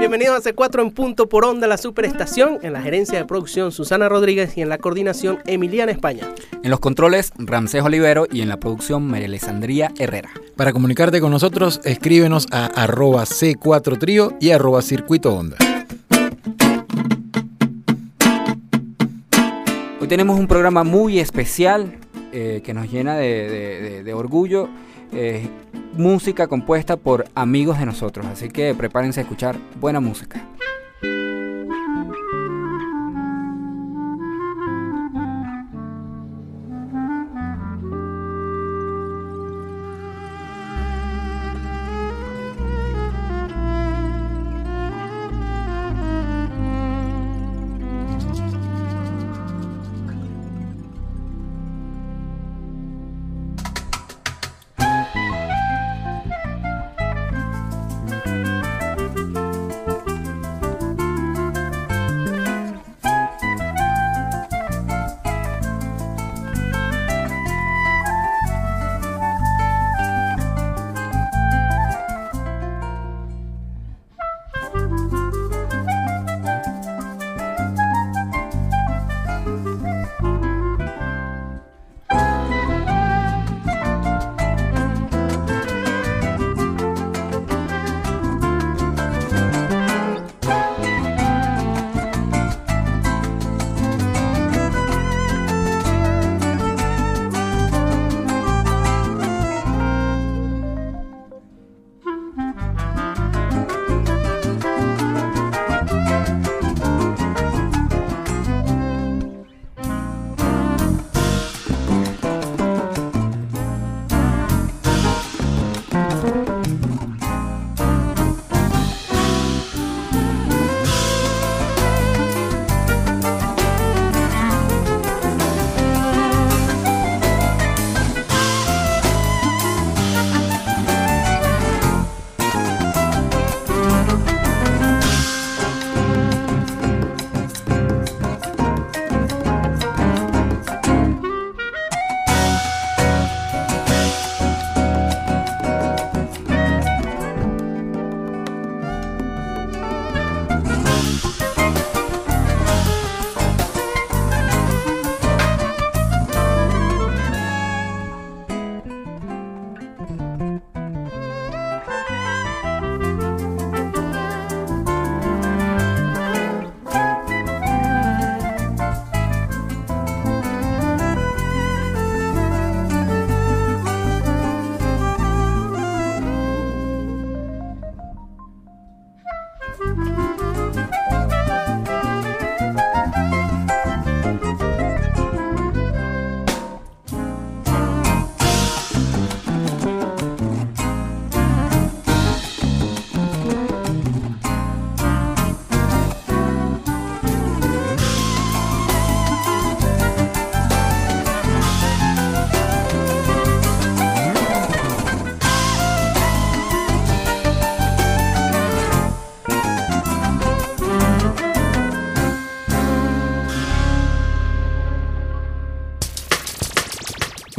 Bienvenidos a C4 en punto por onda, la superestación. En la gerencia de producción, Susana Rodríguez y en la coordinación, Emiliana España. En los controles, Ramsés Olivero y en la producción, María Alessandría Herrera. Para comunicarte con nosotros, escríbenos a arroba C4Trío y arroba Circuito Onda. Hoy tenemos un programa muy especial eh, que nos llena de, de- de- de orgullo. Eh, música compuesta por amigos de nosotros, así que prepárense a escuchar buena música.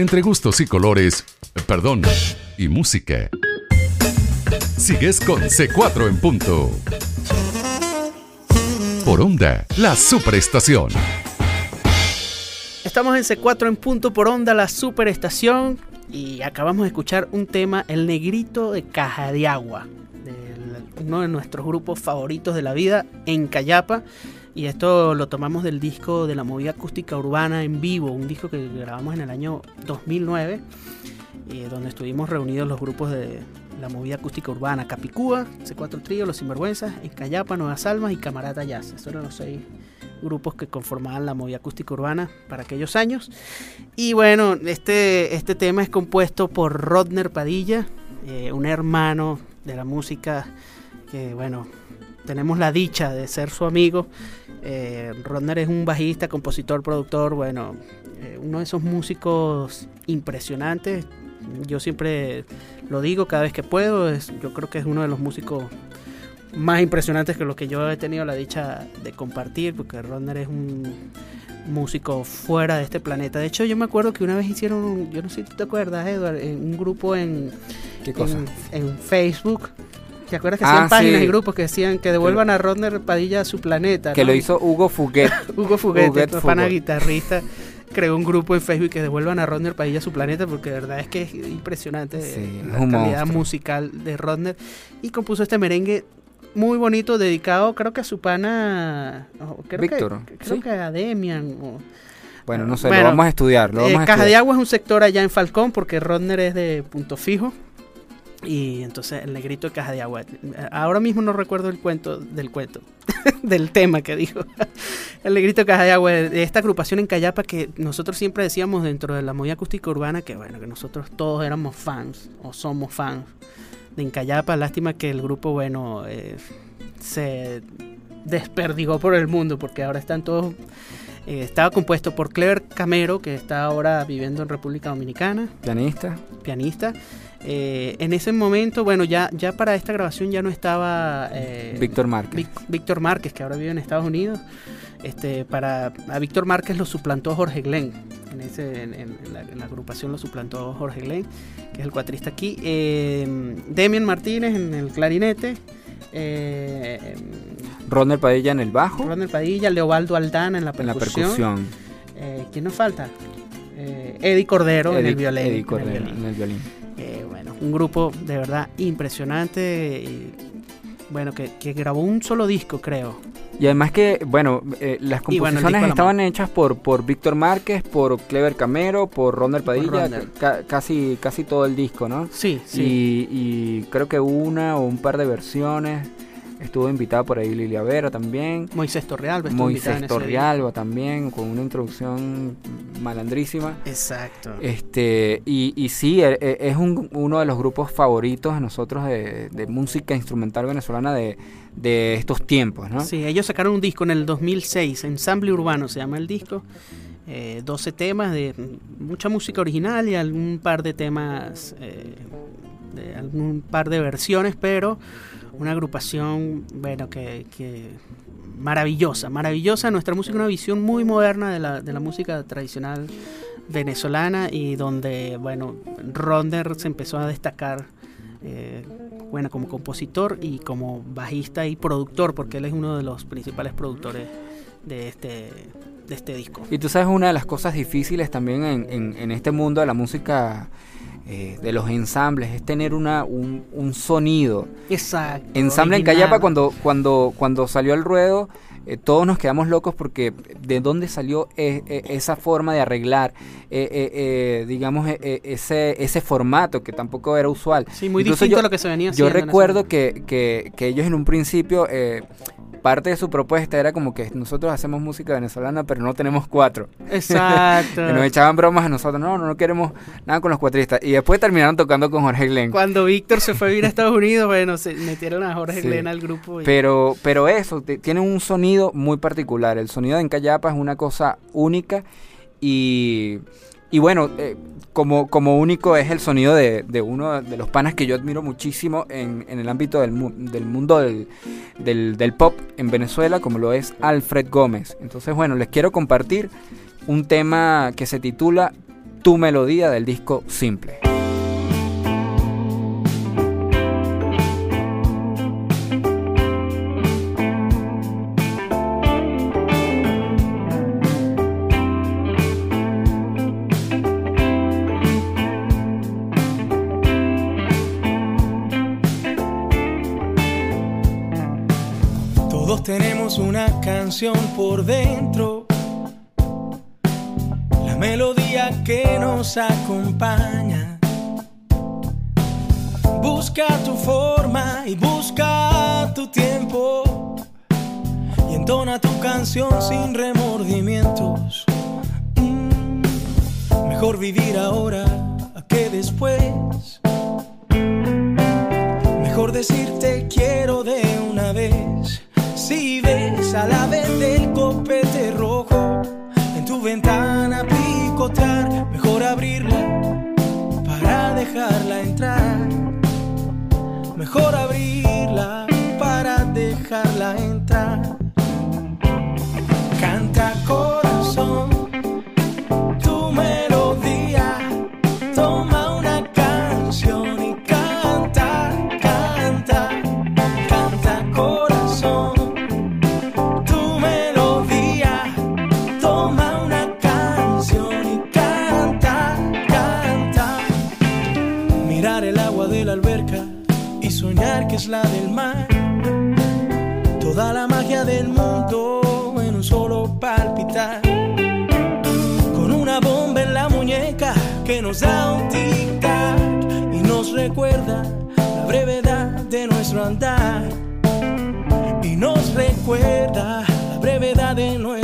Entre gustos y colores, perdón, y música. Sigues con C4 en punto. Por onda, la superestación. Estamos en C4 en punto por onda, la superestación. Y acabamos de escuchar un tema, El Negrito de Caja de Agua. uno de nuestros grupos favoritos de la vida, en Cayapa. Y esto lo tomamos del disco de la movida acústica urbana en vivo, un disco que grabamos en el año 2009, eh, donde estuvimos reunidos los grupos de la movida acústica urbana Capicúa, C4 Trío, Los Sinvergüenzas, en Cayapa, Nuevas Almas y Camarata Jazz. Esos eran los seis grupos que conformaban la movida acústica urbana para aquellos años. Y bueno, este, este tema es compuesto por Rodner Padilla, eh, un hermano de la música que, bueno, tenemos la dicha de ser su amigo. Eh, Rodner es un bajista, compositor, productor, bueno, eh, uno de esos músicos impresionantes. Yo siempre lo digo cada vez que puedo, es, yo creo que es uno de los músicos más impresionantes que los que yo he tenido la dicha de compartir, porque Rodner es un músico fuera de este planeta. De hecho, yo me acuerdo que una vez hicieron, yo no sé si tú te acuerdas, Edward, en un grupo en, ¿Qué cosa? en, en Facebook ¿Te acuerdas que Ah, hacían páginas sí. y grupos que decían que devuelvan a Rodner Padilla a su planeta? Que ¿no? lo hizo Hugo Fuguet. Hugo Fuguete, Huguet nuestro pana Fuguet. guitarrista, creó un grupo en Facebook que devuelvan a Rodner Padilla a su planeta porque de verdad es que es impresionante Sí, eh, la calidad monstruo. musical de Rodner y compuso este merengue muy bonito dedicado creo que a su pana creo Víctor, que, creo ¿sí? que a Demian o- Bueno, no sé, Bueno, lo vamos a estudiar. Lo Eh, vamos a Caja de. Agua es un sector allá en Falcón porque Rodner es de Punto Fijo. Y entonces el negrito de Caja de Agua. Ahora mismo no recuerdo el cuento del cuento, del tema que dijo. El negrito de Caja de Agua, de esta agrupación en Cayapa que nosotros siempre decíamos dentro de la movida acústica urbana que bueno, que nosotros todos éramos fans o somos fans de Encayapa. Lástima que el grupo, bueno, eh, se desperdigó por el mundo porque ahora están todos eh, estaba compuesto por Clever Camero, que está ahora viviendo en República Dominicana, Pianista. pianista. Eh, en ese momento, bueno, ya, ya para esta grabación ya no estaba eh, Víctor Márquez. Vic- Víctor Márquez, que ahora vive en Estados Unidos. Este, para a Víctor Márquez lo suplantó Jorge Glenn. En, ese, en, la, en la agrupación lo suplantó Jorge Glenn, que es el cuatrista aquí. Eh, Demian Martínez en el clarinete. Eh, Rodner Padilla en el bajo. Ronald Padilla, Leobaldo Aldana en la percusión. percusión. Eh, ¿Quién nos falta? Eh, Eddie Cordero en el violín. Eddie en el Cordero violín. en el violín. Un grupo de verdad impresionante. y, bueno, que, que grabó un solo disco, creo. Y además que, bueno, eh, las bueno, composiciones estaban hechas por, por Víctor Márquez, por Clever Camero, por Rodner Padilla, ca- casi, casi todo el disco, ¿no? Sí, sí. Y, y creo que una o un par de versiones. Estuvo invitada por ahí Lilia Vera también. Moisés Torrealba estuvo en Moisés ese Torrialba también, con una introducción malandrísima. Exacto. Este, y, y sí, e- e- es un- uno de los grupos favoritos de nosotros de, de música instrumental venezolana de, de estos tiempos, ¿no? Sí, ellos sacaron un disco en el 2006, Ensamble Urbano se llama el disco. Eh, 12 temas de mucha música original y algún par de temas, eh, de algún par de versiones, pero una agrupación, bueno, que, que maravillosa, maravillosa. Nuestra música, una visión muy moderna de la, de la música tradicional venezolana y donde, bueno, Ronder se empezó a destacar, eh, bueno, como compositor y como bajista y productor, porque él es uno de los principales productores de este, de este disco. Y tú sabes, una de las cosas difíciles también en, en- en este mundo de la música, eh, de los ensambles, es tener una, un, un sonido. Exacto. Ensamble en. Cayapa, cuando, cuando, cuando salió al ruedo, eh, todos nos quedamos locos porque de dónde salió eh, eh, esa forma de arreglar, eh, eh, eh, digamos, eh, eh, ese, ese formato que tampoco era usual. Sí, muy Incluso distinto yo- a lo que se venía Yo haciendo. en ese recuerdo que, que, que ellos en un principio, eh, parte de su propuesta era como que nosotros hacemos música venezolana, pero no tenemos cuatro. Exacto. Nos echaban bromas a nosotros, no, no, no queremos nada con los cuatristas. Y después terminaron tocando con Jorge Glenn. Cuando Víctor se fue a vivir a Estados Unidos, bueno, se metieron a Jorge Sí. Glenn al grupo. y- Pero, pero eso, tiene un sonido muy particular. El sonido de Encayapa es una cosa única y, y bueno, eh, como, como único es el sonido de, de uno de los panas que yo admiro muchísimo en, en el ámbito del, mu- del mundo del, del, del pop en Venezuela, como lo es Alfred Gómez. Entonces, bueno, les quiero compartir un tema que se titula Tu Melodía del disco Simple. Canción por dentro, la melodía que nos acompaña. Busca tu forma y busca tu tiempo y entona tu canción sin remordimientos. Mm, mejor vivir ahora que después. Mejor decirte quiero de una vez. Si ves a la vez del copete rojo en tu ventana picotear, mejor abrirla para dejarla entrar. Mejor abrirla para dejarla entrar. De nuestro andar. Y nos recuerda la brevedad de nuestro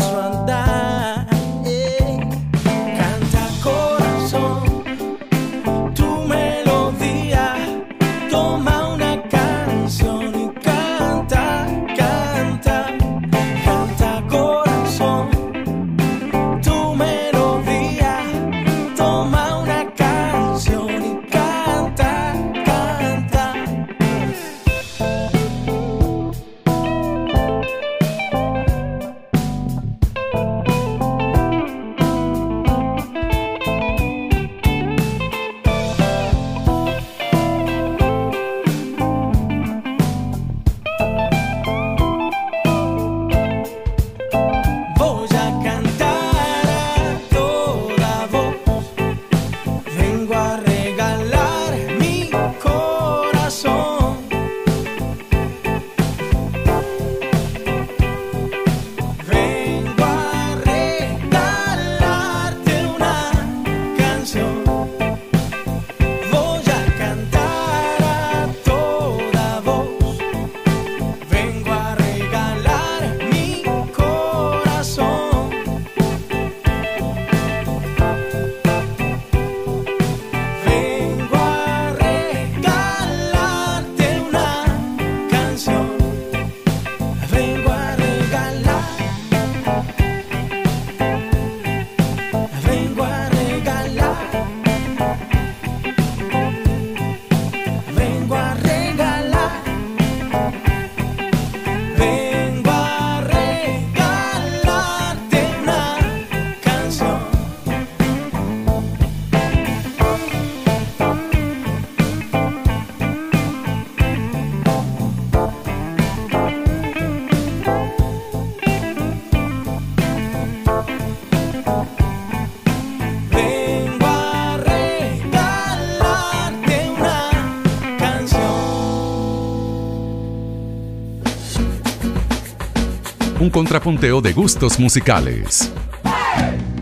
contrapunteo de gustos musicales.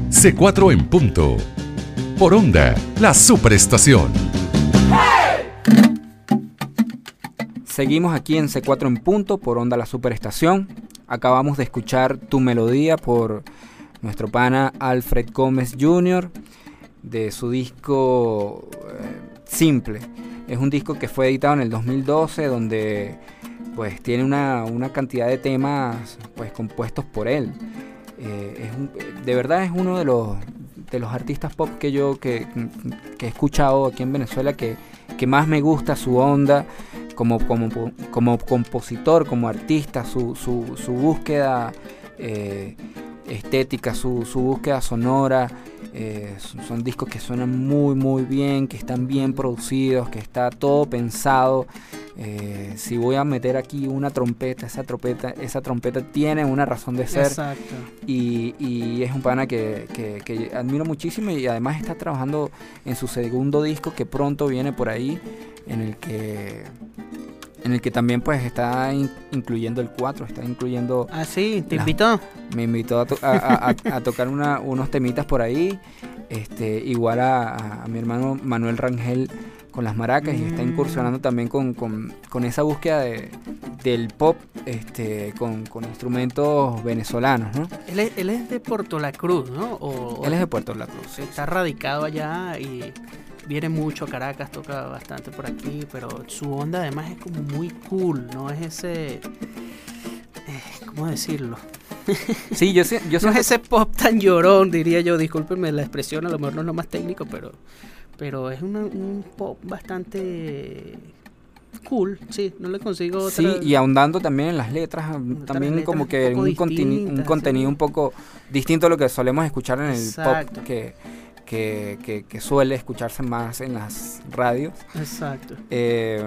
C4 en punto. Por onda, la superestación. Seguimos aquí en C4 en punto por Onda La Superestación. Acabamos de escuchar Tu Melodía por nuestro pana Alfred Gómez Jr. de su disco eh, Simple. Es un disco que fue editado en el 2012 donde pues tiene una, una cantidad de temas pues compuestos por él. Eh, es un- de verdad es uno de los, de los artistas pop que yo que, que he escuchado aquí en Venezuela que, que más me gusta su onda como, como, como compositor, como artista, su, su, su búsqueda eh, estética, su, su búsqueda sonora. Eh, son, son discos que suenan muy muy bien, que están bien producidos, que está todo pensado. Eh, si voy a meter aquí una trompeta, esa trompeta, esa trompeta tiene una razón de ser Exacto. y, y es un pana que, que- que admiro muchísimo y además está trabajando en su segundo disco que pronto viene por ahí en el que en el que también pues está in- incluyendo el 4 está incluyendo Ah, sí, te La- invitó. me invitó a, to- a- a- a- a tocar una- unos temitas por ahí este igual a, mi hermano Manuel Rangel con las maracas y está Mm. incursionando también con, con- con esa búsqueda de- del pop este con, con instrumentos venezolanos ¿no? Él es, él es de Puerto La Cruz, ¿no? O, Él es de Puerto La Cruz. Sí, Está radicado allá y viene mucho a Caracas, toca bastante por aquí, pero su onda además es como muy cool, ¿no? Es ese... eh, ¿Cómo decirlo? Sí, yo, sé- yo No es ese pop tan llorón, diría yo. Discúlpenme la expresión, a lo mejor no es lo más técnico, pero, pero es una- un pop bastante cool, sí, no le consigo otra... Sí, y ahondando también en las letras, Otras también letras como un que un, un distintas, contenido sí. un poco distinto a lo que solemos escuchar en el Exacto. pop, que, que, que- que suele escucharse más en las radios. Exacto. Eh,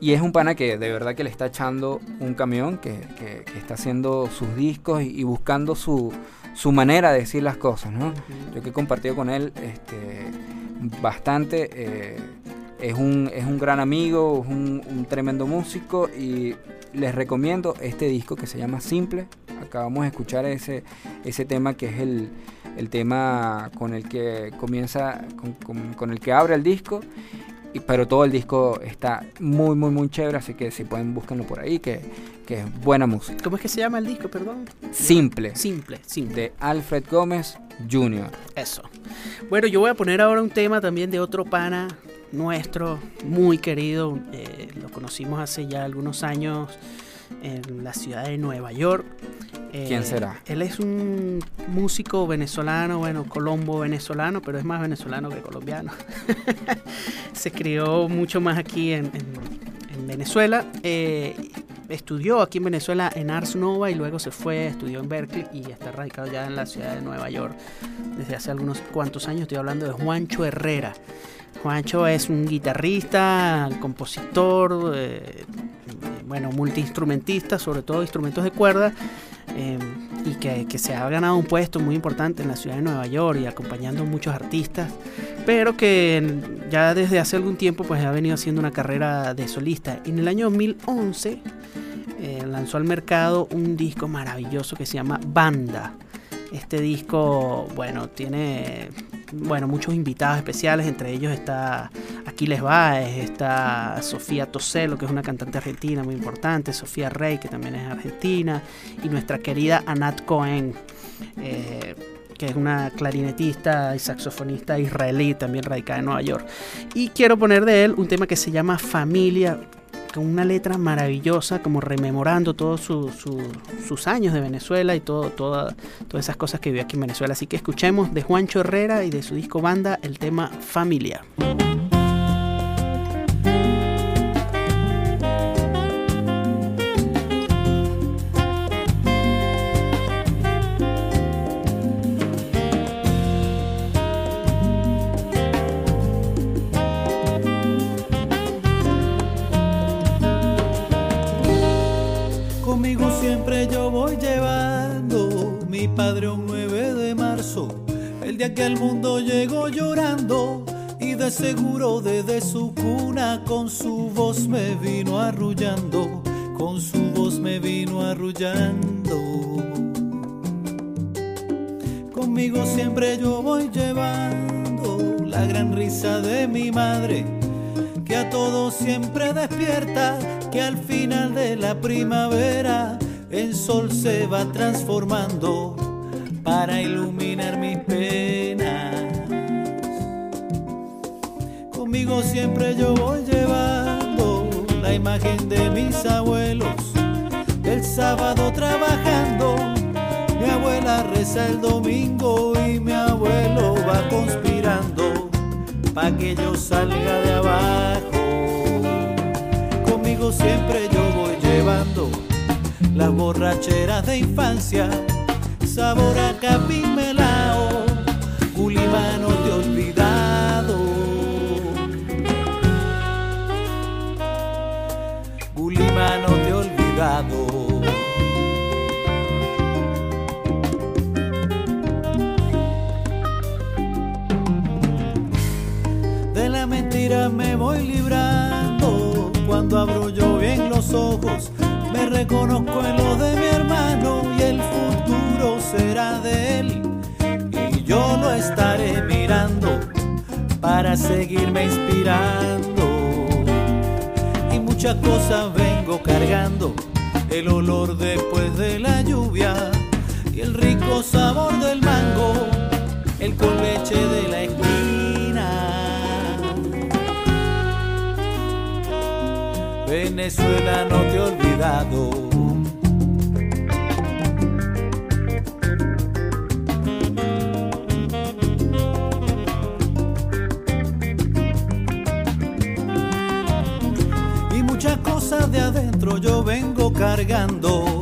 y es un pana que de verdad que le está echando un camión, que, que- que está haciendo sus discos y, y buscando su, su manera de decir las cosas, ¿no? Yo que he compartido con él este, bastante, eh, es un, es un gran amigo, es un, un tremendo músico y les recomiendo este disco que se llama Simple. Acabamos de escuchar ese, ese tema que es el, el tema con el que comienza, con, con- con el que abre el disco. Y- pero todo el disco está muy, muy, muy chévere, así que si pueden búsquenlo por ahí, que, que es buena música. ¿Cómo es que se llama el disco, perdón? Simple, Simple, simple. de Alfred Gómez Jr. Eso. Bueno, yo voy a poner ahora un tema también de otro pana nuestro, muy querido. eh, lo conocimos hace ya algunos años en la ciudad de Nueva York. Eh, ¿Quién será? Él es un músico venezolano, bueno, colombo venezolano, pero es más venezolano que colombiano. Se crió mucho más aquí en, en- en Venezuela. eh, estudió aquí en Venezuela en Ars Nova y luego se fue, estudió en Berkeley y está radicado ya en la ciudad de Nueva York desde hace algunos cuantos años. Estoy hablando de Juancho Herrera. Juancho es un guitarrista, compositor, eh, bueno, multiinstrumentista, sobre todo instrumentos de cuerda, eh, y que, que se ha ganado un puesto muy importante en la ciudad de Nueva York y acompañando a muchos artistas, pero que ya desde hace algún tiempo pues ha venido haciendo una carrera de solista. En el año 2011 eh, lanzó al mercado un disco maravilloso que se llama Banda. Este disco, bueno, tiene bueno, muchos invitados especiales, entre ellos está Aquiles Baez, está Sofía Toselo, que es una cantante argentina muy importante, Sofía Rey, que también es argentina, y nuestra querida Anat Cohen, eh, que es una clarinetista y saxofonista israelí, también radicada en Nueva York. Y quiero poner de él un tema que se llama Familia, con una letra maravillosa, como rememorando todos su- su- sus años de Venezuela y todo, toda- todas esas cosas que vivió aquí en Venezuela. Así que escuchemos de Juancho Herrera y de su disco banda el tema Familia. Un 9 de marzo, el día que al mundo llegó llorando y de seguro desde su cuna con su voz me vino arrullando, con su voz me vino arrullando. Conmigo siempre yo voy llevando la gran risa de mi madre que a todos siempre despierta, que al final de la primavera el sol se va transformando para iluminar mis penas. Conmigo siempre yo voy llevando la imagen de mis abuelos, el sábado trabajando. Mi abuela reza el domingo y mi abuelo va conspirando pa' que yo salga de abajo. Conmigo siempre yo voy llevando las borracheras de infancia, sabor a capimelao, gulimano de olvidado. Gulimano de olvidado. De la mentira me voy librando. Cuando abro yo bien los ojos, me reconozco en lo de mi hermano Y yo lo estaré mirando para seguirme inspirando. Y muchas cosas vengo cargando. El olor después de la lluvia y el rico sabor del mango, el con de la esquina. Venezuela no te he olvidado. Cargando.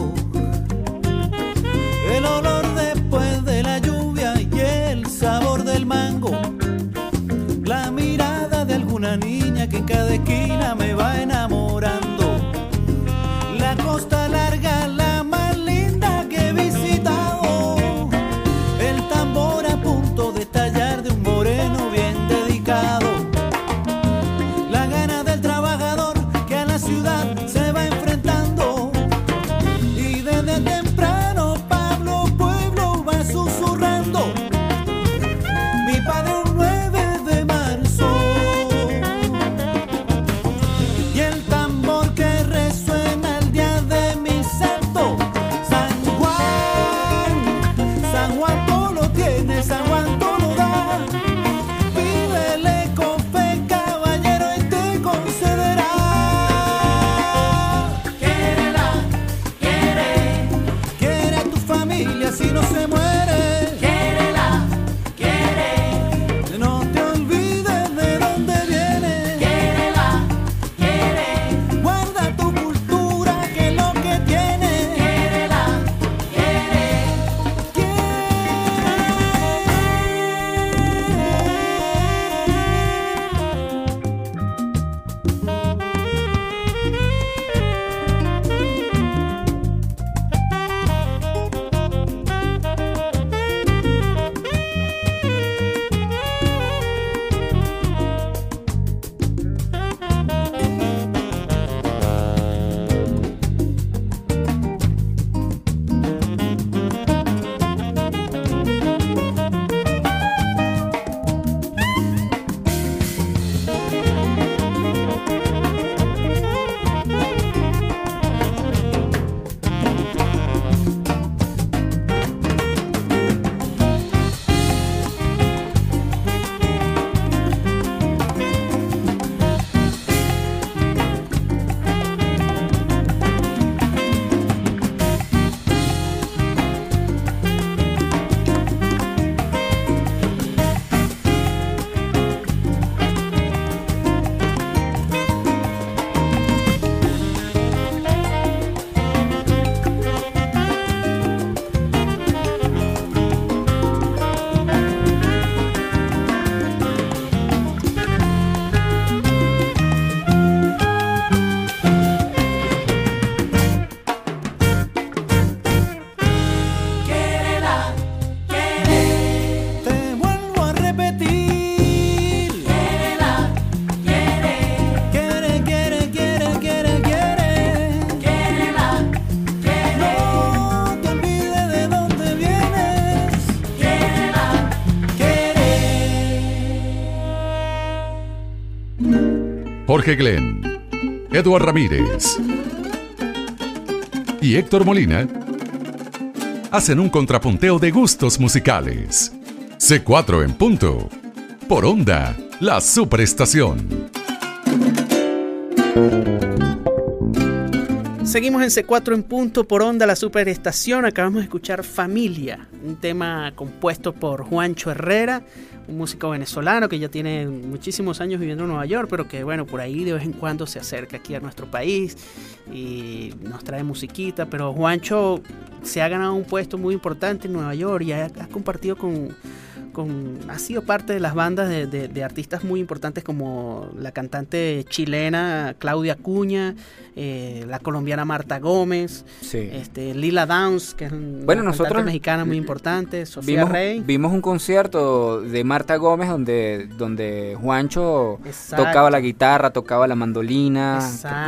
Jorge Glenn, Ramírez y Héctor Molina hacen un contrapunteo de gustos musicales. C4 en punto. Por onda, la superestación. Seguimos en C4 en punto por onda la superestación. Acabamos de escuchar Familia, un tema compuesto por Juancho Herrera, un músico venezolano que ya tiene muchísimos años viviendo en Nueva York, pero que bueno, por ahí de vez en cuando se acerca aquí a nuestro país y nos trae musiquita. Pero Juancho se ha ganado un puesto muy importante en Nueva York y ha, compartido con ha sido parte de las bandas de, artistas muy importantes como la cantante chilena Claudia Cuña, eh, la colombiana Marta Gómez, este, Lila Downs, que es una cantante mexicana muy importante, Sofía vimos, Rey. Vimos un concierto de Marta Gómez donde, donde Juancho tocaba la guitarra, tocaba la mandolina,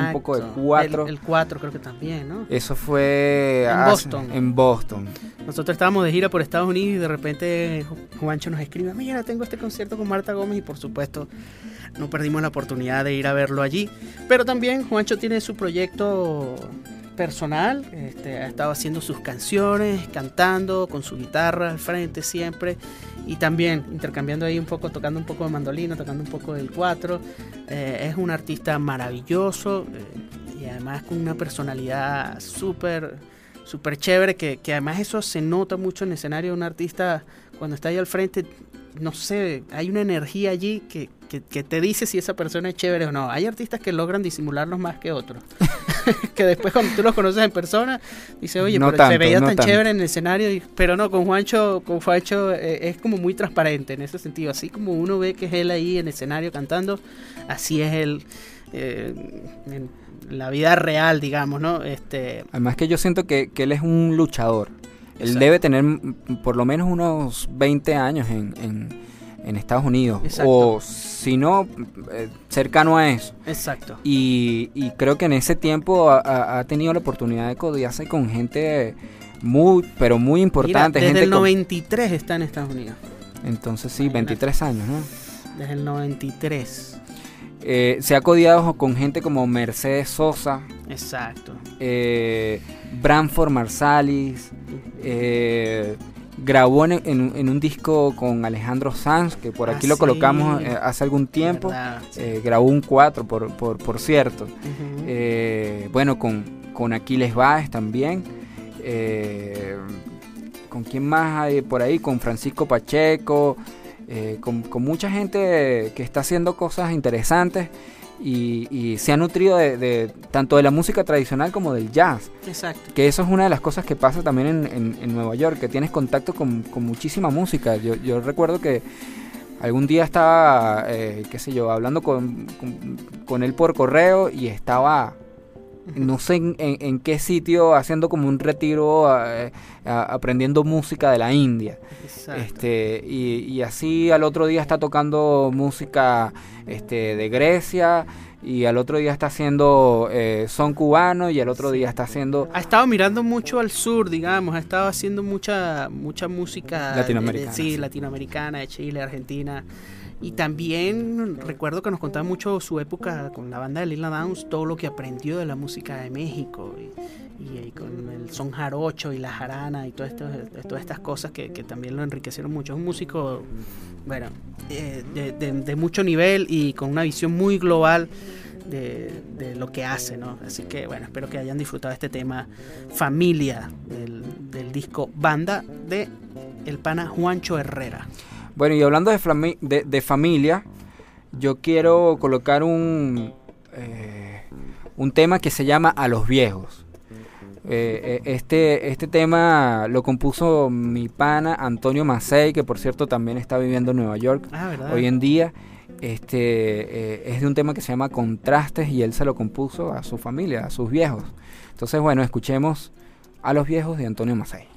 un poco de cuatro. El, cuatro creo que también, ¿no? Eso fue en Boston. En Boston. Nosotros estábamos de gira por Estados Unidos y de repente Juancho nos escribe, mira, tengo este concierto con Marta Gómez y por supuesto no perdimos la oportunidad de ir a verlo allí. Pero también Juancho tiene su proyecto personal, este, ha estado haciendo sus canciones, cantando con su guitarra al frente siempre y también intercambiando ahí un poco, tocando un poco de mandolina, tocando un poco del cuatro. Eh, es un artista maravilloso eh, y además con una personalidad súper súper chévere, que, que, además eso se nota mucho en el escenario un artista cuando está ahí al frente, no sé, hay una energía allí que, que, te dice si esa persona es chévere o no. Hay artistas que logran disimularlos más que otros. que después cuando tú los conoces en persona, dice, oye, pero se veía tan chévere en el escenario, pero no, con Juancho, con Juancho eh, es como muy transparente en ese sentido. Así como uno ve que es él ahí en el escenario cantando, así es él. Eh, en, la vida real, digamos, ¿no? Este... Además que yo siento que, él es un luchador. Él debe tener por lo menos unos 20 años en, en, Estados Unidos. O si no, eh, cercano a eso. Exacto. Y, y creo que en ese tiempo ha, tenido la oportunidad de codiarse con gente muy, pero muy importante. desde gente el 93 está en Estados Unidos. Entonces sí, 23 años, ¿no? Desde el 93. Eh, se ha codiado con gente como Mercedes Sosa. Exacto. Eh, Branford Marsalis. Eh, grabó en, un disco con Alejandro Sanz, que por aquí lo ah, colocamos hace algún tiempo. grabó un 4, por, por, cierto. bueno, con, con Aquiles Báez también. ¿Con quién más hay por ahí? Con Francisco Pacheco. Eh, con, mucha gente que está haciendo cosas interesantes y, se ha nutrido de, tanto de la música tradicional como del jazz. Exacto. Que eso es una de las cosas que pasa también en, Nueva York, que tienes contacto con, muchísima música. Yo, recuerdo que algún día estaba, eh, qué sé yo, hablando con, con, él por correo y estaba no sé en, qué sitio haciendo como un retiro eh, aprendiendo música de la India. Este y, así al otro día está tocando música este de Grecia y al otro día está haciendo eh, son cubano y al otro día está haciendo ha estado mirando mucho al sur digamos ha estado haciendo mucha mucha música latinoamericana sí, latinoamericana de Chile Argentina y también recuerdo que nos contaba mucho su época con la banda de Lila Downs, todo lo que aprendió de la música de México y, con el son jarocho y la jarana y todo esto, todas estas cosas que, también lo enriquecieron mucho. Es un músico, bueno, eh, de, mucho nivel y con una visión muy global. De, lo que hace, ¿no? Así que bueno, espero que hayan disfrutado este tema familia del, del disco Banda de el pana Juancho Herrera. Bueno, y hablando de, de, familia, yo quiero colocar un, eh, un tema que se llama A los viejos. Eh, eh, este, este tema lo compuso mi pana Antonio Macei, que por cierto también está viviendo en Nueva York ah, hoy en día. Este, es de un tema que se llama Contrastes y él se lo compuso a su familia, a sus viejos. Entonces, bueno, escuchemos a los viejos de Antonio Macei.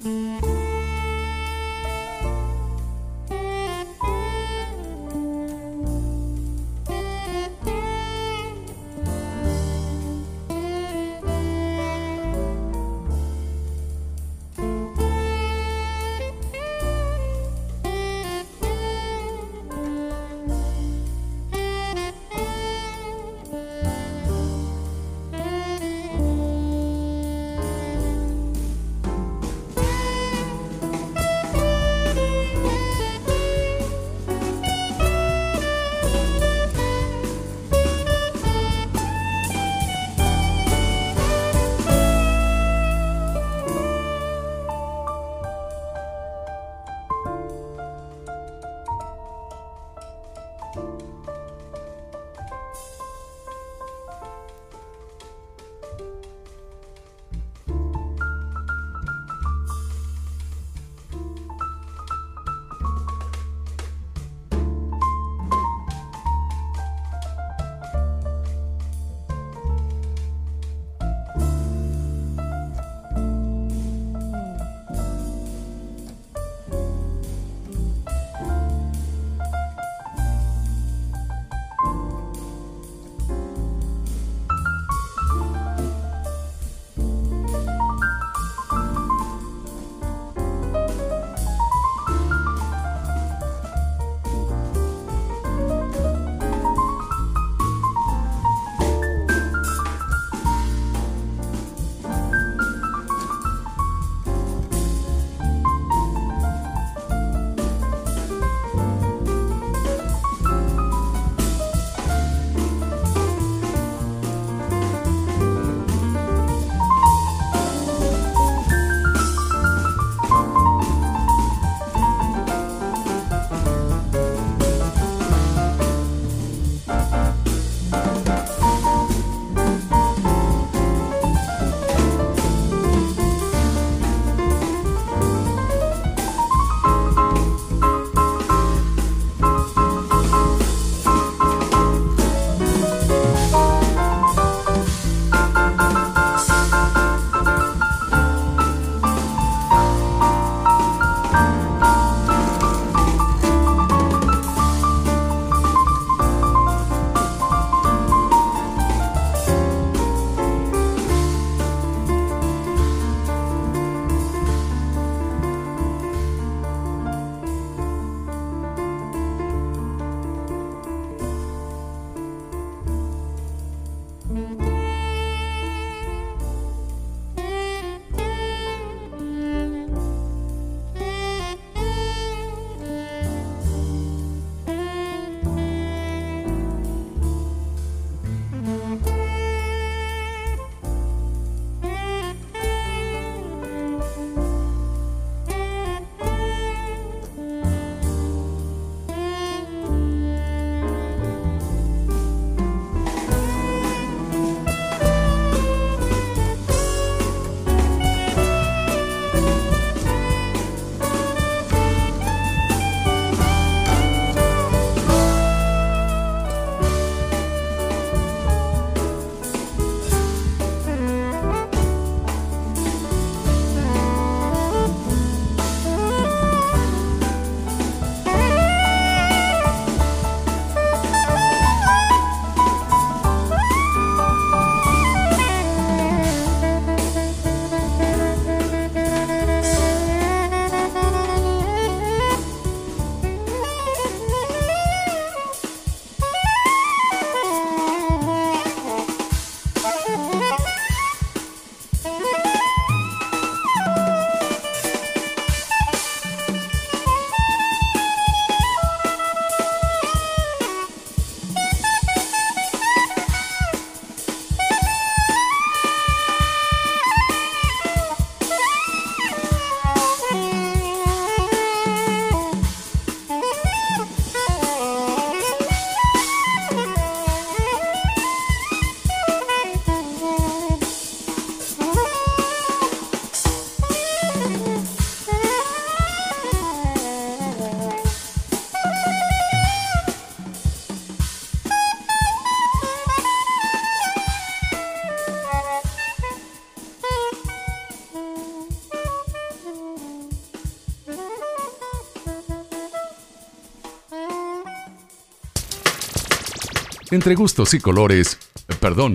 Entre gustos y colores, perdón,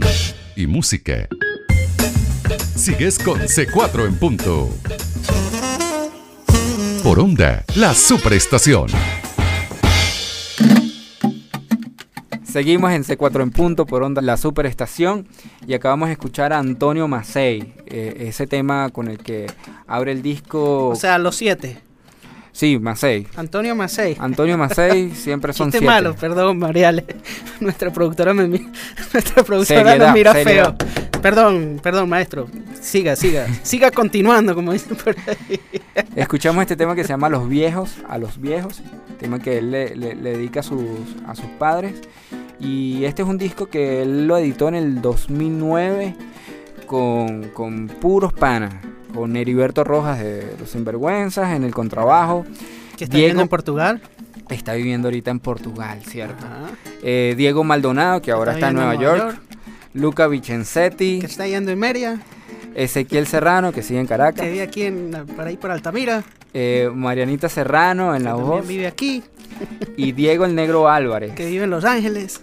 y música. Sigues con C4 en punto. Por onda, la superestación. Seguimos en C4 en punto por onda la superestación y acabamos de escuchar a Antonio Macei, eh, ese tema con el que abre el disco. O sea, los siete. Sí, Macei. Antonio Macei. Antonio Macei siempre son siete. malo, perdón, Mariale. Nuestra productora me mi- nuestra productora Seriedad, nos mira seriedad. feo. Perdón, perdón, maestro. Siga, siga. siga continuando, como dicen por ahí. Escuchamos este tema que se llama Los Viejos, a los Viejos, tema que él le, le- le dedica a sus, a sus padres. Y este es un disco que él lo editó en el 2009 con, con puros panas, con Heriberto Rojas de Los Sinvergüenzas en el contrabajo. Que está Diego- viviendo en Portugal. Está viviendo ahorita en Portugal, ¿cierto? Eh, Diego Maldonado, que ahora está en Nueva York. Luca Vicenzetti, Que está yendo en Mérida. Ezequiel Serrano, que sigue en Caracas. Que vive aquí en, por ahí por Altamira. eh, Marianita Serrano en que la voz. vive aquí. Y Diego el Negro Álvarez. Que vive en Los Ángeles.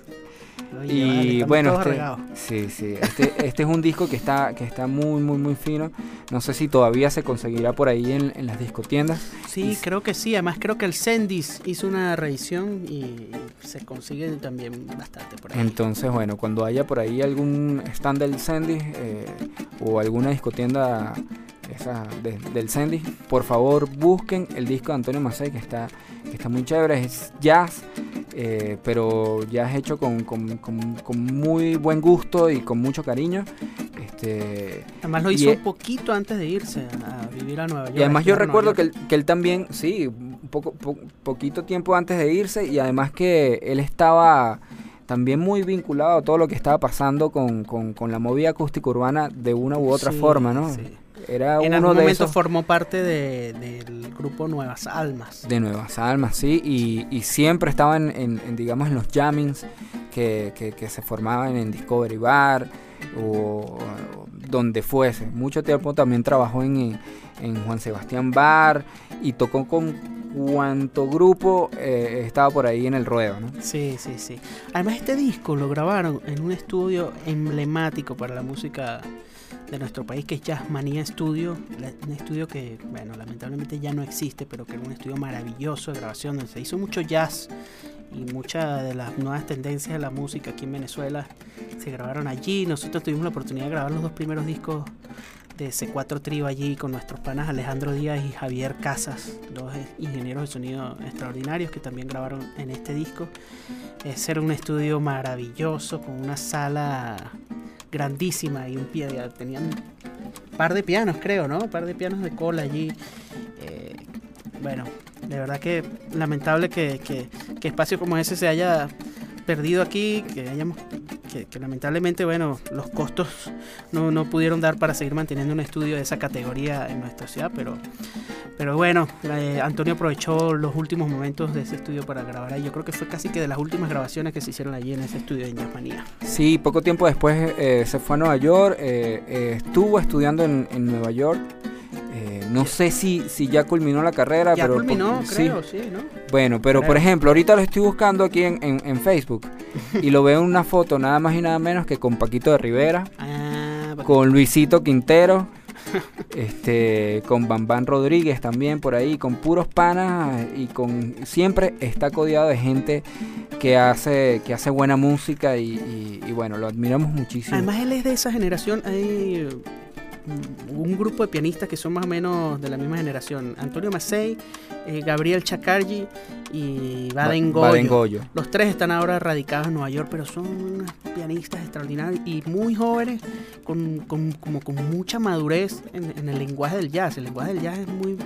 Oye, Y bueno, este, sí, sí, este, este es un disco que está, que está muy, muy, muy fino. No sé si todavía se conseguirá por ahí en, en las discotiendas. Sí, creo que sí. Además, creo que el Sendis hizo una revisión y se consigue también bastante por ahí. Entonces, bueno, cuando haya por ahí algún stand del Sandy eh, o alguna discotienda esa de- del Sandy, por favor busquen el disco de Antonio Macei que está, que está muy chévere. Es jazz, eh, pero jazz hecho con, con- con- con muy buen gusto y con mucho cariño. Este, Además, lo hizo e- un poquito antes de irse a, vivir a Nueva York. Y además yo recuerdo que él, que él también, sí, un poco, po- poquito tiempo antes de irse y además que él estaba también muy vinculado a todo lo que estaba pasando con, con- con la movida acústica urbana de una u otra Sí, forma, ¿no? sí. Era En uno algún de momento esos formó parte de- del grupo Nuevas Almas. de Nuevas Almas, sí, y, y siempre estaba en, en- en, digamos, en los jammings que, que- que se formaban en Discovery Bar o, o donde fuese. Mucho tiempo también trabajó en, en Juan Sebastián Bar y tocó con cuanto grupo eh, estaba por ahí en el ruedo, ¿no? Sí, sí, sí. Además, este disco lo grabaron en un estudio emblemático para la música de nuestro país, que es Jazzmanía Studio. Un estudio que, bueno, lamentablemente ya no existe, pero que era un estudio maravilloso de grabación, donde se hizo mucho jazz y muchas de las nuevas tendencias de la música aquí en Venezuela se grabaron allí. Nosotros tuvimos la oportunidad de grabar los dos primeros discos de C4 Trio allí con nuestros panas Alejandro Díaz y Javier Casas, dos ingenieros de sonido extraordinarios que también grabaron en este disco. Ese era un estudio maravilloso con una sala grandísima y un pie, tenían un par de pianos creo, ¿no? Un par de pianos de cola allí. Eh, bueno, de verdad que lamentable que, que, que espacio como ese se haya perdido aquí, que hayamos que, lamentablemente, bueno, los costos no, no pudieron dar para seguir manteniendo un estudio de esa categoría en nuestra ciudad, pero, pero bueno, eh, Antonio aprovechó los últimos momentos de ese estudio para grabar ahí. Yo creo que fue casi que de las últimas grabaciones que se hicieron allí en ese estudio de Jazzmanía. Sí, poco tiempo después eh, se fue a Nueva York, eh, eh, estuvo estudiando en, en Nueva York. Eh, no sé si, si ya culminó la carrera, Ya pero culminó, sí. creo, sí, ¿no? Bueno, pero por ejemplo, ahorita lo estoy buscando aquí en, en- en Facebook y lo veo en una foto nada más y nada menos que con Paquito de Rivera, Ah, con Luisito Quintero, este, con Bambán Rodríguez también por ahí, con puros panas y con siempre está codiado de gente que hace que hace buena música y, y- y bueno, lo admiramos muchísimo. Además, él es de esa generación. Hay mm, un grupo de pianistas que son más o menos de la misma generación: Antonio Macei, eh, Gabriel Chacargi y Baden Ba- Baden Goyo. Goyo. Los tres están ahora radicados en Nueva York, pero son unos pianistas extraordinarios y muy jóvenes, con, con- como con mucha madurez en, en el lenguaje del jazz. El lenguaje del jazz es muy,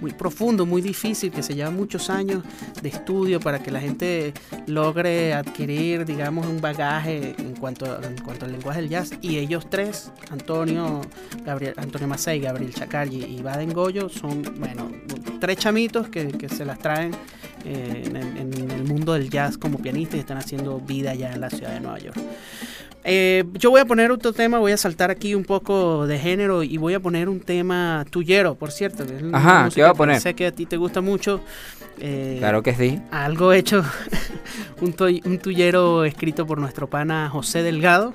muy profundo, muy difícil, que se lleva muchos años de estudio para que la gente logre adquirir, digamos, un bagaje en cuanto, a- en cuanto al lenguaje del jazz. Y ellos tres, Antonio, Gabriel, Antonio Macei, Gabriel Chacargi y Baden Goyo, son, bueno, tres chamitos que, que se las traen eh, en, el- en el mundo del jazz como pianistas y están haciendo vida ya en la ciudad de Nueva York. Eh, yo voy a poner otro tema, voy a saltar aquí un poco de género y voy a poner un tema tuyero, por cierto. que es Ajá, ¿qué va a poner? Sé que a ti te gusta mucho. Eh, Claro que sí. Algo hecho, un, un tuyero escrito por nuestro pana José Delgado,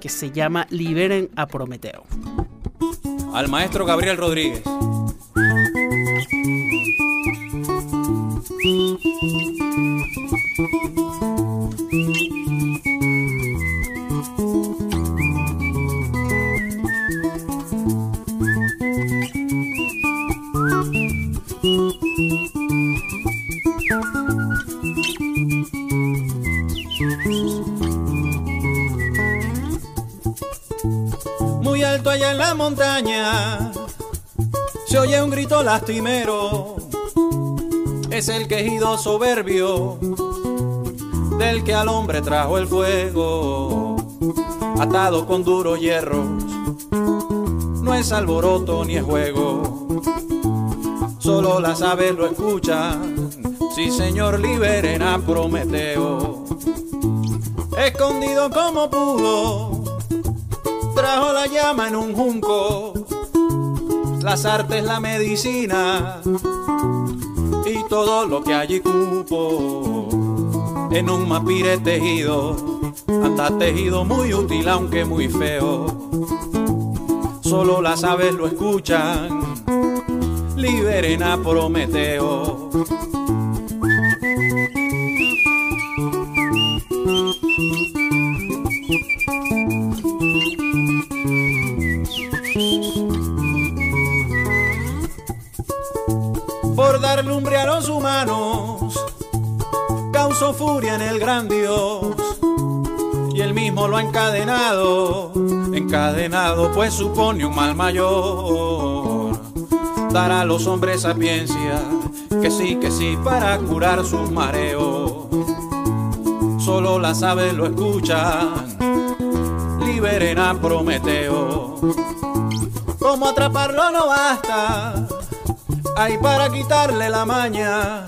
que se llama Liberen a Prometeo. Al maestro Gabriel Rodríguez. Allá en la montaña se oye un grito lastimero. Es el quejido soberbio del que al hombre trajo el fuego, atado con duros hierros. No es alboroto ni es juego, solo las aves lo escuchan. Sí, señor, liberen a Prometeo. Escondido como pudo, la llama en un junco, las artes, la medicina y todo lo que allí cupo. En un mapire tejido, anda tejido muy útil aunque muy feo. Solo las aves lo escuchan, liberen a Prometeo. A los humanos, causó furia en el gran Dios, y él mismo lo ha encadenado, encadenado pues supone un mal mayor, dar a los hombres sapiencia, que sí, que sí, para curar sus mareos, solo las aves lo escuchan, liberen a Prometeo, como atraparlo no basta, hay para quitarle la maña.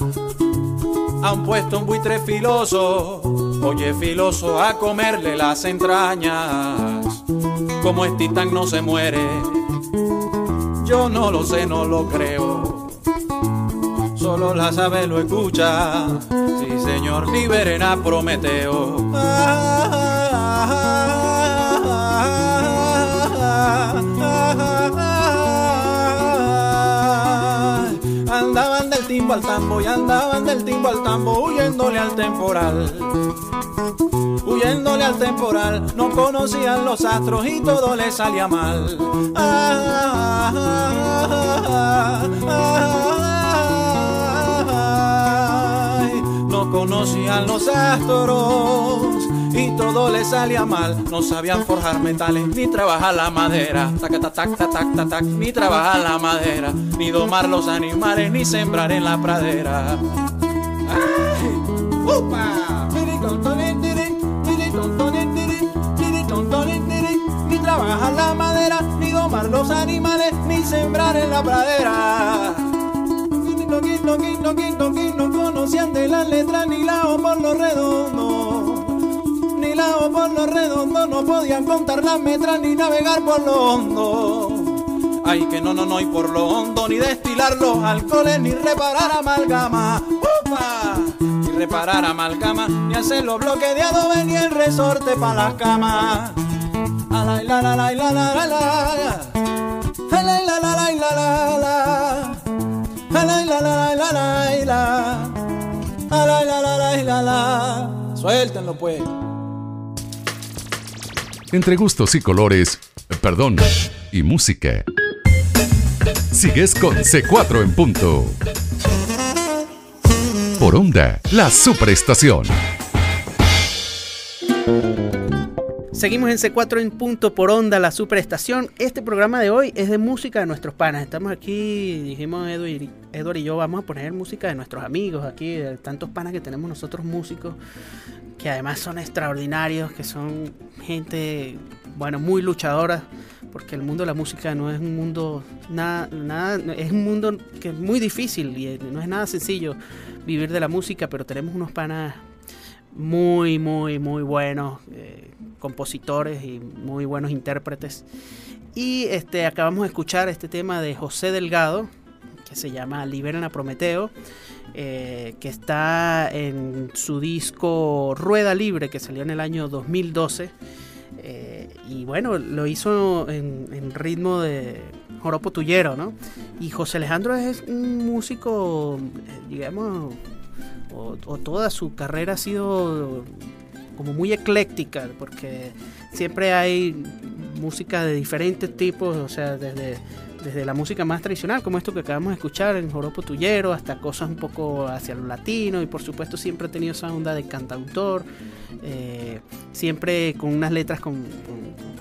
Han puesto un buitre filoso, oye filoso, a comerle las entrañas. Como es titán no se muere, yo no lo sé, no lo creo. Solo la sabe lo escucha, sí señor, liberen a Prometeo. Del timbo al tambo y andaban del timbo al tambo huyéndole al temporal. Huyéndole al temporal, no conocían los astros y todo les salía mal. Ah, ah, ah, no conocían los astros y todo les salía mal. No sabían forjar metales ni trabajar la madera, tac, tac, tac, tac, tac, tac, ni trabajar la madera, ni domar los animales, ni sembrar en la pradera. ¡Ay! ¡Upa! Ni trabajar la madera, ni domar los animales, ni sembrar en la pradera. No conocían de las letras ni la O por lo redondo. Por lo redondo, no podían contar las metras ni navegar por lo hondo. Ay, que no, no, no, y por lo hondo, ni destilar los alcoholes, ni reparar amalgama. ¡Upa! Ni reparar amalgama, ni hacer los bloques ni el resorte para las camas. Alay, la, la, la, la, la, la, la. Alay, la, la, la, la, la, la. Alay, la, la, la, la, la. Alay, la, la, la, la, la. Suéltenlo pues. Entre gustos y colores, perdón, y música. Sigues con C4 en punto. Por onda, la superestación. Seguimos en C4 en punto por onda, la superestación. Este programa de hoy es de música de nuestros panas. Estamos aquí, dijimos Edu y, Edward y yo, vamos a poner música de nuestros amigos aquí, de tantos panas que tenemos nosotros músicos, que además son extraordinarios, que son gente, bueno, muy luchadora, porque el mundo de la música no es un mundo, nada, nada, es un mundo que es muy difícil y no es nada sencillo vivir de la música, pero tenemos unos panas muy, muy, muy buenos eh, compositores y muy buenos intérpretes. Y este, acabamos de escuchar este tema de José Delgado, que se llama Liberen a Prometeo, eh, que está en su disco Rueda Libre, que salió en el año 2012. Eh, y bueno, lo hizo en, ritmo de joropo tuyero, ¿no? Y José Alejandro es un músico, digamos, o, toda su carrera ha sido como muy ecléctica, porque siempre hay música de diferentes tipos, o sea, desde, desde la música más tradicional, como esto que acabamos de escuchar en Joropo Tuyero, hasta cosas un poco hacia lo latino, y por supuesto siempre ha tenido esa onda de cantautor, eh, siempre con unas letras con, con-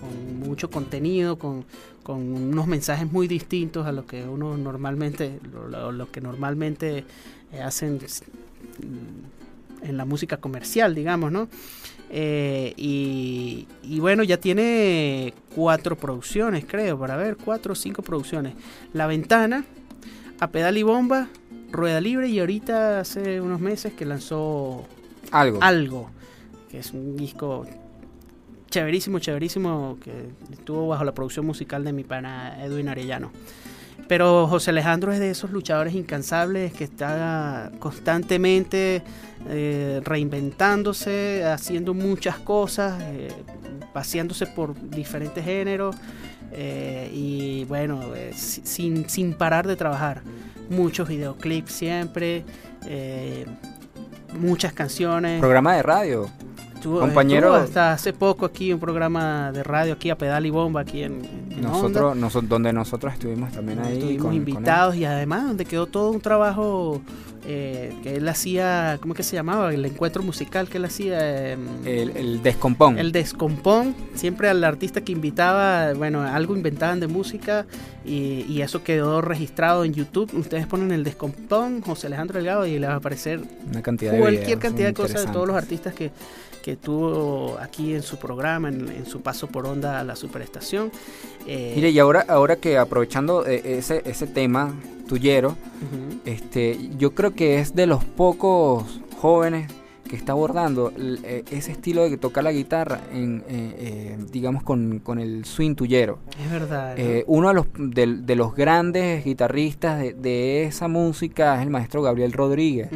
mucho contenido, con, con unos mensajes muy distintos a lo que uno normalmente, lo, lo- que normalmente hacen en la música comercial, digamos, ¿no? Eh, y, y bueno, ya tiene cuatro producciones, creo, para ver, cuatro o cinco producciones. La Ventana, A Pedal y Bomba, Rueda Libre y ahorita hace unos meses que lanzó Algo. Algo, que es un disco chéverísimo, chéverísimo, que estuvo bajo la producción musical de mi pana Edwin Arellano. Pero José Alejandro es de esos luchadores incansables que está constantemente eh, reinventándose, haciendo muchas cosas, eh, paseándose por diferentes géneros eh, y bueno, eh, si- sin, sin parar de trabajar. Muchos videoclips siempre, muchas canciones. Programa de radio. Estuvo- Compañero- estuvo hasta hace poco aquí un programa de radio aquí a pedal y bomba aquí en, en Nosotros, noso- donde nosotros estuvimos también ahí. Estuvimos con- invitados y además donde quedó todo un trabajo eh, que él hacía, ¿cómo es que se llamaba? El encuentro musical que él hacía. El, el descompón. el descompón, siempre al artista que invitaba, bueno, algo inventaban de música y, y eso quedó registrado en YouTube. Ustedes ponen el descompón, José Alejandro Delgado y le va a aparecer Una cantidad de cualquier videos cantidad de cosas de todos los artistas que, que tuvo aquí en su programa, en, en su paso por onda a la superestación. Eh, Mire, y ahora, ahora que aprovechando eh, ese, ese tema tuyero, este, yo creo que es de los pocos jóvenes que está abordando eh, ese estilo de tocar la guitarra, en, eh, eh, digamos, con, con el swing tuyero. es verdad. ¿no? Eh, uno de los, de, de los grandes guitarristas de, de esa música es el maestro Gabriel Rodríguez.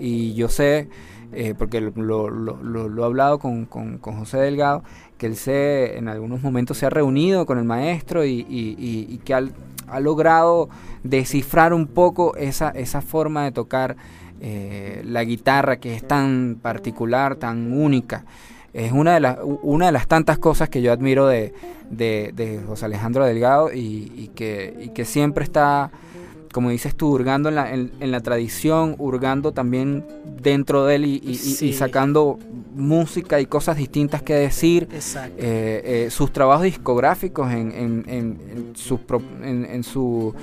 Y yo sé, eh, porque lo, lo- lo- he hablado con, con- José Delgado, que él se, en algunos momentos se ha reunido con el maestro y, y- y- que ha logrado descifrar un poco esa, esa forma de tocar eh, la guitarra que es tan particular, tan única. Es una de, las, una de las tantas cosas que yo admiro de, de- José Alejandro Delgado y, que, y que siempre está, como dices tú, hurgando en la, en, en la tradición, hurgando también dentro de él y, sacando música y cosas distintas que decir. Exacto. Eh, eh, sus trabajos discográficos en, en, en, en su, pro- en, en su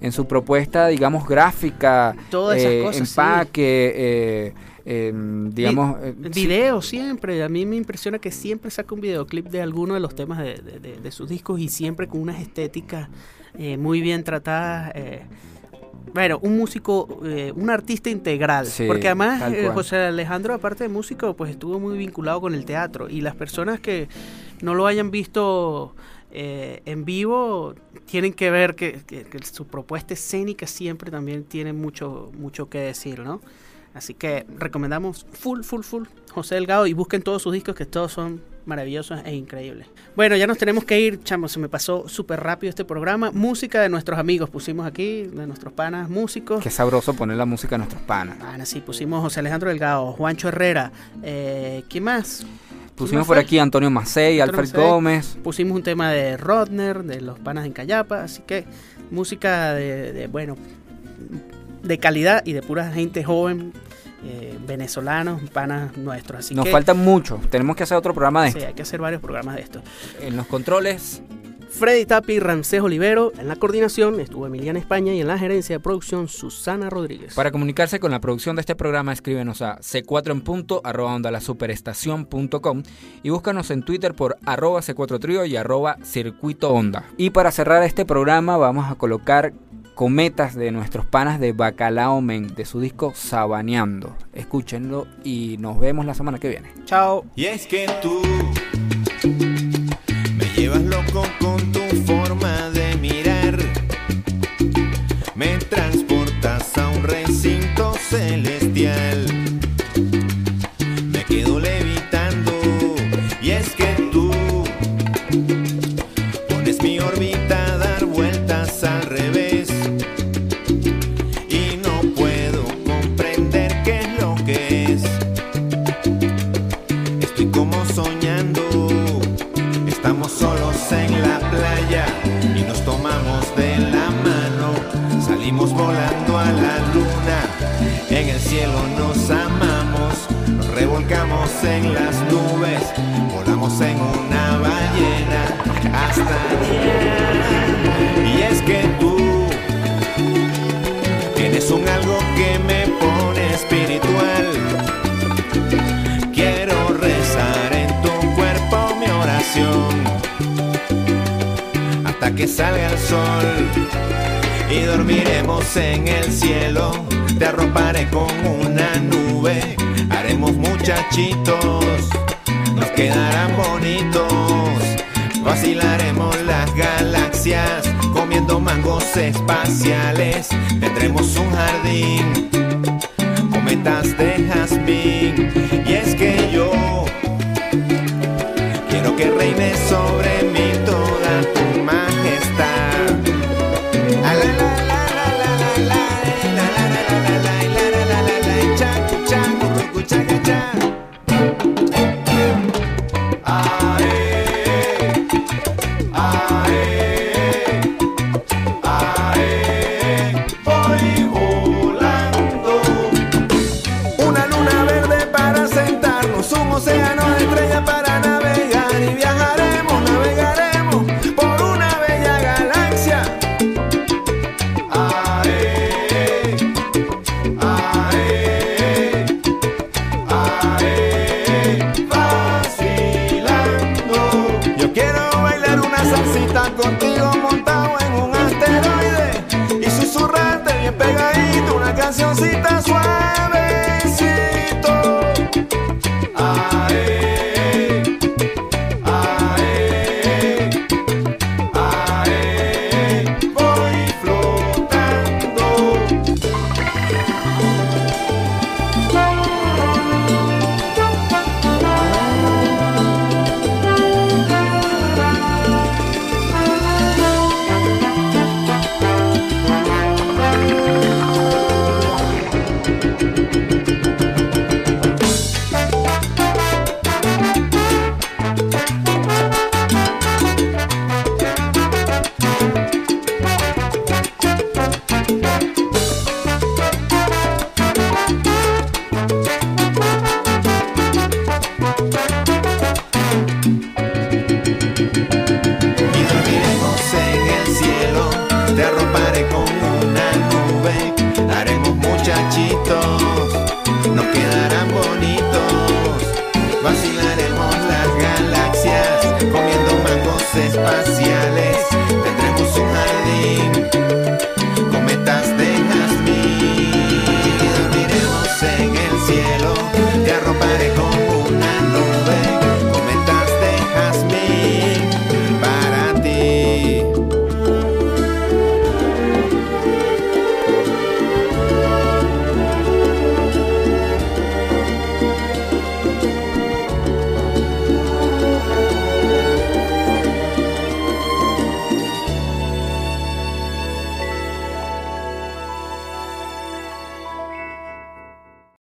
en su propuesta digamos gráfica Todas esas eh, cosas, sí. empaque eh, em, digamos eh, sí, Video siempre, a mí me impresiona que siempre saca un videoclip de alguno de los temas de, de- de- de sus discos y siempre con unas estéticas eh, muy bien tratadas. eh. Bueno, un músico, eh, un artista integral, Sí, porque además eh. José Alejandro, aparte de músico, pues estuvo muy vinculado con el teatro y las personas que no lo hayan visto eh, en vivo tienen que ver que, que- que su propuesta escénica siempre también tiene mucho, mucho que decir, ¿no? Así que recomendamos full, full, full José Delgado y busquen todos sus discos que todos son maravillosos e increíbles. Bueno, ya nos tenemos que ir, chamo, se me pasó súper rápido este programa. Música de nuestros amigos pusimos aquí, de nuestros panas músicos. qué sabroso poner la música de nuestros panas Panas, sí, pusimos José Alejandro Delgado, Juancho Herrera, eh, ¿quién más? pusimos por aquí Antonio Macei Antonio Alfred Macei. Gómez Pusimos un tema de Rodner, de los panas en Cayapa, así que música de, de, bueno, de calidad y de pura gente joven, venezolanos, panas nuestros. Así nos que falta mucho tenemos que hacer otro programa de sí, esto hay que hacer varios programas de esto. en los controles Freddy Tapi, Ramsés Olivero, en la coordinación estuvo Emiliana España y en la gerencia de producción Susana Rodríguez. Para comunicarse con la producción de este programa, escríbenos a c4 en punto, arroba onda la superestación.com y búscanos en Twitter por arroba c4 trío y arroba circuito onda. y para cerrar este programa vamos a colocar cometas de nuestros panas de Bacalao Men, de su disco Sabaneando. Escúchenlo y nos vemos la semana que viene. Chao. Y es que tú me llevas loco con tu hasta que salga el sol y dormiremos en el cielo. Te arroparé con una nube, haremos muchachitos, nos quedarán bonitos. Vacilaremos las galaxias comiendo mangos espaciales. Tendremos un jardín, cometas de jazmín. Yeah. sobre